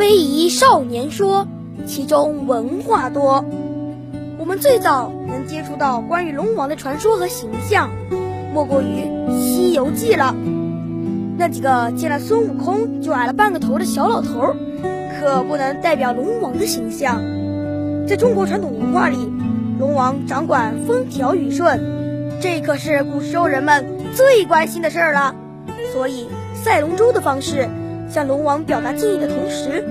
非遗少年说，其中文化多。我们最早能接触到关于龙王的传说和形象，莫过于《西游记》了。那几个见了孙悟空就矮了半个头的小老头，可不能代表龙王的形象。在中国传统文化里，龙王掌管风调雨顺，这可是古时候人们最关心的事儿了。所以赛龙舟的方式。向龙王表达敬意的同时，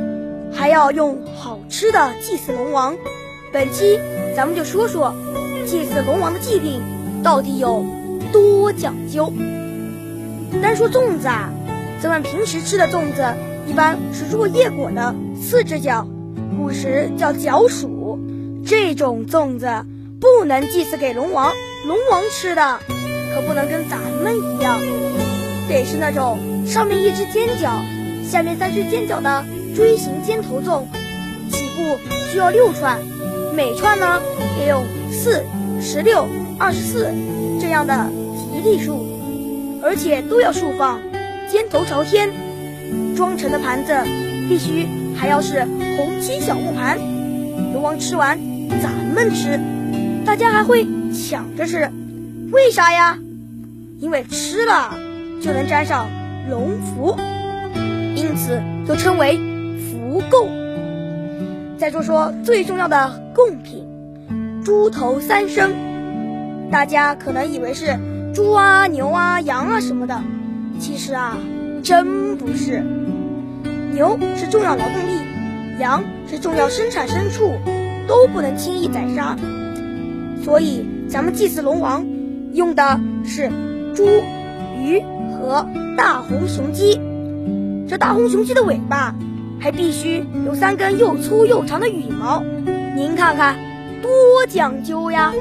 还要用好吃的祭祀龙王。本期咱们就说说祭祀龙王的祭品到底有多讲究。单说粽子啊，咱们平时吃的粽子一般是落叶果的四只脚，古时叫角黍。这种粽子不能祭祀给龙王，龙王吃的可不能跟咱们一样，得是那种上面一只尖角。下面三只尖角的锥形尖头粽，起步需要六串，每串呢也有四、十六、二十四这样的吉利数，而且都要竖放，尖头朝天。装成的盘子必须还要是红漆小木盘。龙王吃完，咱们吃，大家还会抢着吃，为啥呀？因为吃了就能沾上龙福。就称为福贡。再说说最重要的贡品，猪头三牲。大家可能以为是猪啊、牛啊、羊啊什么的，其实啊，真不是。牛是重要劳动力，羊是重要生产牲畜，都不能轻易宰杀。所以咱们祭祀龙王用的是猪、鱼和大红雄鸡。这大红雄鸡的尾巴还必须有三根又粗又长的羽毛，您看看多讲究呀！